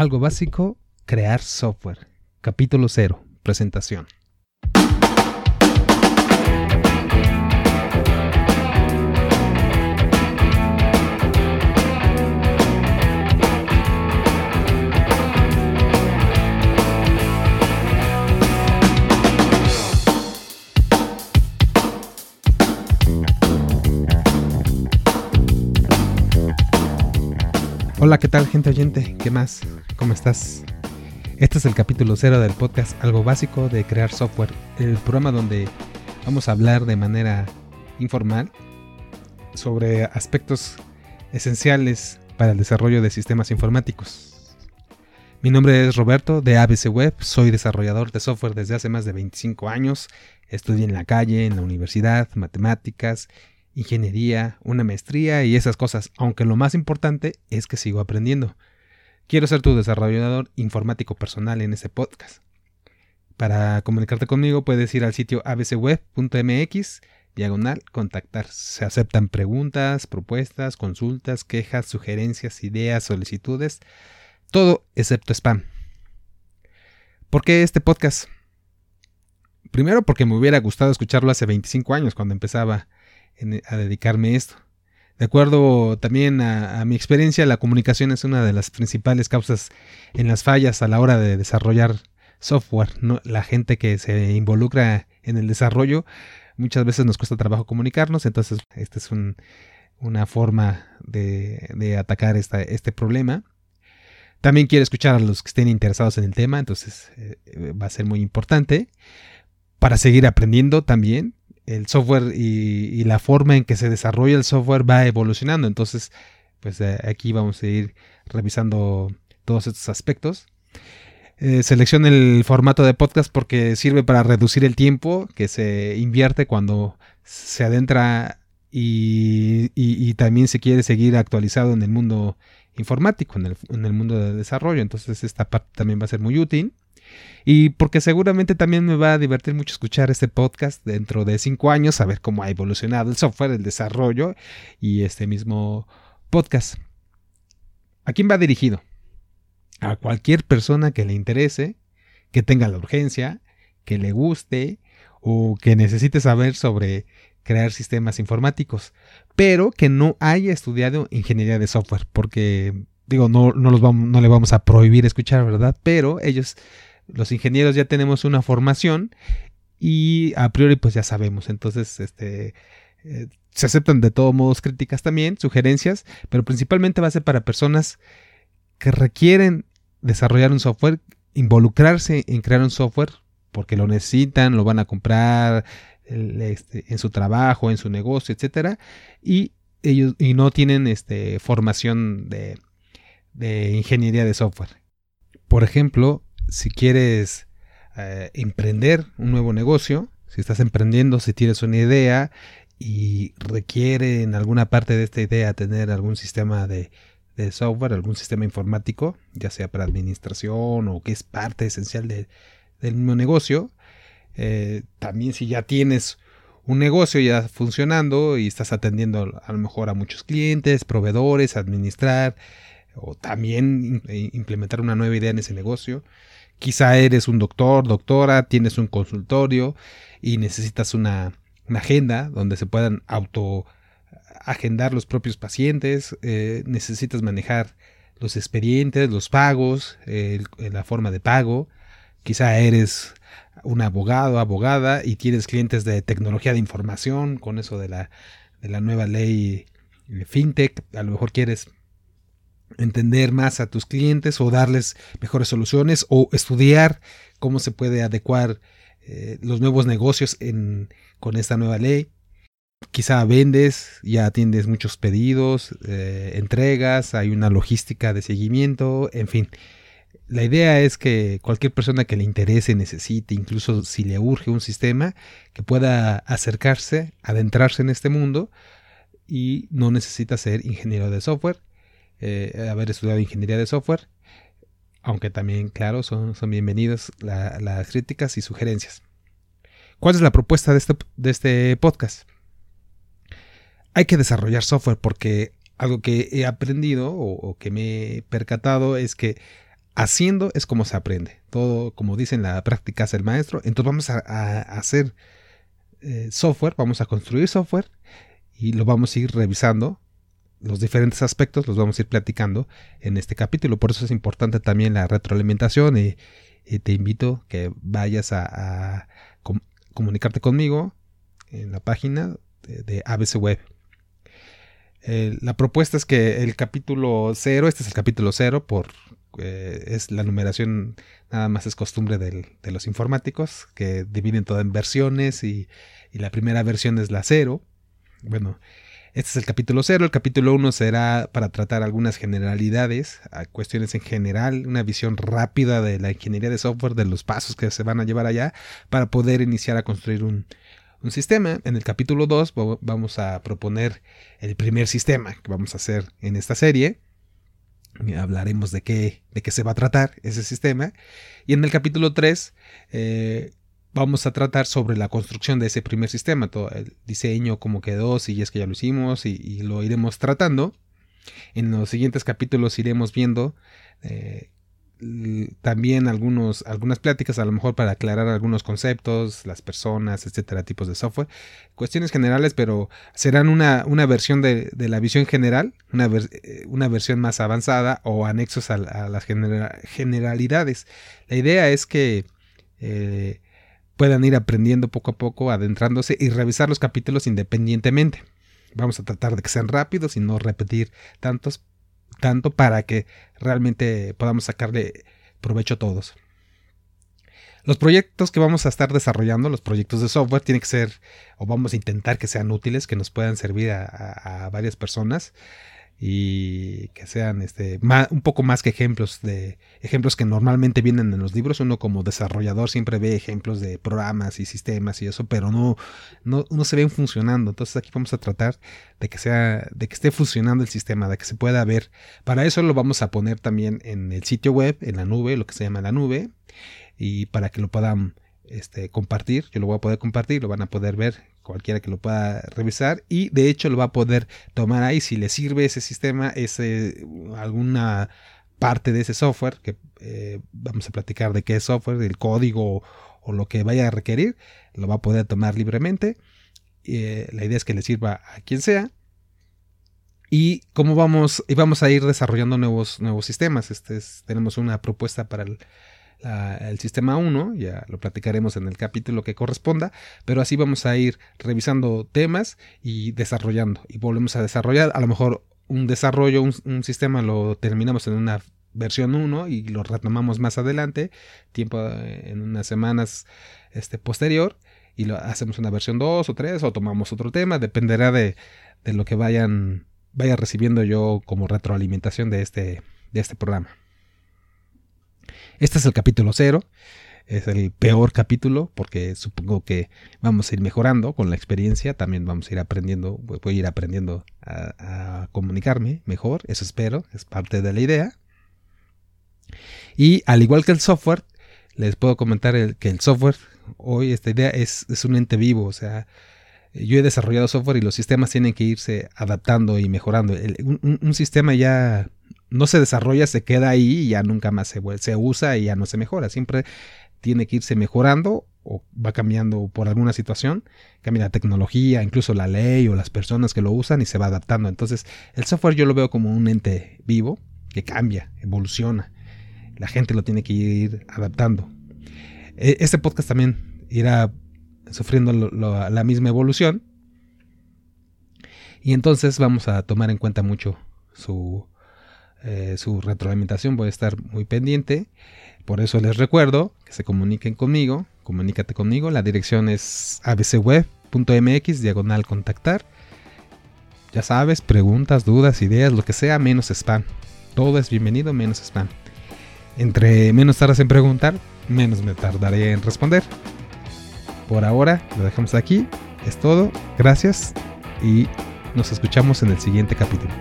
Algo básico, crear software. Capítulo 0. Presentación. Hola, ¿qué tal gente oyente? ¿Qué más? ¿Cómo estás? Este es el capítulo cero del podcast Algo Básico de Crear Software, el programa donde vamos a hablar de manera informal sobre aspectos esenciales para el desarrollo de sistemas informáticos. Mi nombre es Roberto de ABC Web, soy desarrollador de software desde hace más de 25 años, estudié en la calle, en la universidad, matemáticas ingeniería, una maestría y esas cosas, aunque lo más importante es que sigo aprendiendo. Quiero ser tu desarrollador informático personal en este podcast. Para comunicarte conmigo puedes ir al sitio abcweb.mx, diagonal, contactar. Se aceptan preguntas, propuestas, consultas, quejas, sugerencias, ideas, solicitudes, todo excepto spam. ¿Por qué este podcast? Primero porque me hubiera gustado escucharlo hace 25 años cuando empezaba a dedicarme a esto. De acuerdo también a, mi experiencia, la comunicación es una de las principales causas en las fallas a la hora de desarrollar software. La gente que se involucra en el desarrollo muchas veces nos cuesta trabajo comunicarnos, entonces esta es una forma de, atacar este problema. También quiero escuchar a los que estén interesados en el tema, entonces eh, va a ser muy importante para seguir aprendiendo también el software y, la forma en que se desarrolla el software va evolucionando. Entonces, pues eh, aquí vamos a ir revisando todos estos aspectos. Eh, el formato de podcast porque sirve para reducir el tiempo que se invierte cuando se adentra y, también se quiere seguir actualizado en el mundo informático, en el mundo de desarrollo. Entonces esta parte también va a ser muy útil. Y porque seguramente también me va a divertir mucho escuchar este podcast dentro de cinco años, saber cómo ha evolucionado el software, el desarrollo y este mismo podcast. ¿A quién va dirigido? A cualquier persona que le interese, que tenga la urgencia, que le guste o que necesite saber sobre crear sistemas informáticos, pero que no haya estudiado ingeniería de software, porque digo, no, no, los vamos, no le vamos a prohibir escuchar, ¿verdad? Pero ellos los ingenieros ya tenemos una formación y a priori pues ya sabemos. Entonces, este, eh, se aceptan de todos modos críticas también, sugerencias, pero principalmente va a ser para personas que requieren desarrollar un software, involucrarse en crear un software porque lo necesitan, lo van a comprar este, en su trabajo, en su negocio, etcétera, y ellos y no tienen este, formación de, de ingeniería de software. Por ejemplo, si quieres eh, emprender un nuevo negocio, si estás emprendiendo, si tienes una idea y requiere en alguna parte de esta idea tener algún sistema de, software, algún sistema informático, ya sea para administración o que es parte esencial del mismo negocio, eh, también si ya tienes un negocio ya funcionando y estás atendiendo a lo mejor a muchos clientes, proveedores, administrar o también implementar una nueva idea en ese negocio, Quizá eres un doctor, doctora, tienes un consultorio y necesitas una, agenda donde se puedan auto agendar los propios pacientes, eh, necesitas manejar los expedientes, los pagos, la forma de pago. Quizá eres un abogado, abogada y tienes clientes de tecnología de información con eso de la, de la nueva ley fintech. A lo mejor quieres entender más a tus clientes o darles mejores soluciones o estudiar cómo se puede adecuar eh, los nuevos negocios con esta nueva ley. Quizá vendes, ya atiendes muchos pedidos, eh, entregas, hay una logística de seguimiento, en fin. La idea es que cualquier persona que le interese, necesite, incluso si le urge un sistema, que pueda acercarse, adentrarse en este mundo y no necesita ser ingeniero de software, eh, haber estudiado ingeniería de software, aunque también, claro, son, son bienvenidas las críticas y sugerencias. ¿Cuál es la propuesta de este, de este podcast? Hay que desarrollar software porque algo que he aprendido o, que me he percatado es que haciendo es como se aprende. Todo, como dicen, la práctica es el maestro. Entonces vamos a, hacer eh, software, vamos a construir software y lo vamos a ir revisando. Los diferentes aspectos los vamos a ir platicando en este capítulo. Por eso es importante también la retroalimentación y, te invito que vayas a, comunicarte conmigo en la página de, ABC Web. la propuesta es que el capítulo 0, este es el capítulo 0 por eh, es la numeración, nada más es costumbre de los informáticos, que dividen todo en versiones y, la primera versión es la 0. Bueno, este es el capítulo 0. El capítulo 1 será para tratar algunas generalidades, cuestiones en general, una visión rápida de la ingeniería de software, de los pasos que se van a llevar allá para poder iniciar a construir un, sistema. En el capítulo 2 vamos a proponer el primer sistema que vamos a hacer en esta serie hablaremos de qué, de qué se va a tratar ese sistema. Y en el capítulo 3 eh, vamos a tratar sobre la construcción de ese primer sistema, todo el diseño, cómo quedó, si es que ya lo hicimos y, lo iremos tratando. En los siguientes capítulos iremos viendo eh, también algunos, algunas pláticas a lo mejor para aclarar algunos conceptos, las personas, etcétera, tipos de software, cuestiones generales, pero serán una, una versión de, la visión general, una, eh, una, versión más avanzada o anexos a, las generalidades. La idea es que eh, puedan ir aprendiendo poco a poco, adentrándose y revisar los capítulos independientemente. Vamos a tratar de que sean rápidos y no repetir tantos tanto para que realmente podamos sacarle provecho a todos. Los proyectos que vamos a estar desarrollando, los proyectos de software, tienen que ser, o vamos a intentar que sean útiles, que nos puedan servir a varias personas y que sean este, un poco más que ejemplos de ejemplos que normalmente vienen en los libros. Uno como desarrollador siempre ve ejemplos de programas y sistemas y eso, pero no, no, no se ven funcionando. Entonces aquí vamos a tratar de que sea, de que esté funcionando el sistema, de que se pueda ver. Para eso lo vamos a poner también en el sitio web, en la nube, lo que se llama la nube, y para que lo puedan este, compartir. Yo lo voy a poder compartir, lo van a poder ver cualquiera que lo pueda revisar y de hecho lo va a poder tomar ahí si le sirve ese sistema, ese, alguna parte de ese software que eh, vamos a platicar de qué es software, el código o, lo que vaya a requerir, lo va a poder tomar libremente. Eh, la idea es que le sirva a quien sea. Y cómo vamos, y vamos a ir desarrollando nuevos, nuevos sistemas. Este tenemos una propuesta para el, el sistema 1, ya lo platicaremos en el capítulo que corresponda, pero así vamos a ir revisando temas y desarrollando y volvemos a desarrollar, a lo mejor un desarrollo, un, sistema lo terminamos en una versión 1 y lo retomamos más adelante, tiempo eh, en unas semanas este, posterior y lo hacemos una versión 2 o 3 o tomamos otro tema, dependerá de, de lo que vayan vaya recibiendo yo como retroalimentación de este, de este programa. Este es el capítulo cero. Es el peor capítulo porque supongo que vamos a ir mejorando con la experiencia. También vamos a ir aprendiendo, voy a ir aprendiendo a, comunicarme mejor. Eso espero, es parte de la idea. Y al igual que el software, les puedo comentar que el software, hoy esta idea es, un ente vivo. O sea, yo he desarrollado software y los sistemas tienen que irse adaptando y mejorando. un, sistema ya no se desarrolla, se queda ahí y ya nunca más se, se usa y ya no se mejora. Siempre tiene que irse mejorando o va cambiando por alguna situación, cambia la tecnología, incluso la ley o las personas que lo usan y se va adaptando. Entonces, el software yo lo veo como un ente vivo que cambia, evoluciona. La gente lo tiene que ir adaptando. E, este podcast también irá sufriendo la misma evolución. Y entonces vamos a tomar en cuenta mucho su, eh, su retroalimentación, voy a estar muy pendiente. Por eso les recuerdo que se comuniquen conmigo, comunícate conmigo. La dirección es abcweb.mx, diagonal contactar. Ya sabes, preguntas, dudas, ideas, lo que sea, menos spam. Todo es bienvenido, menos spam. Entre menos tardas en preguntar, menos me tardaré en responder. Por ahora lo dejamos aquí. Es todo. Gracias y nos escuchamos en el siguiente capítulo.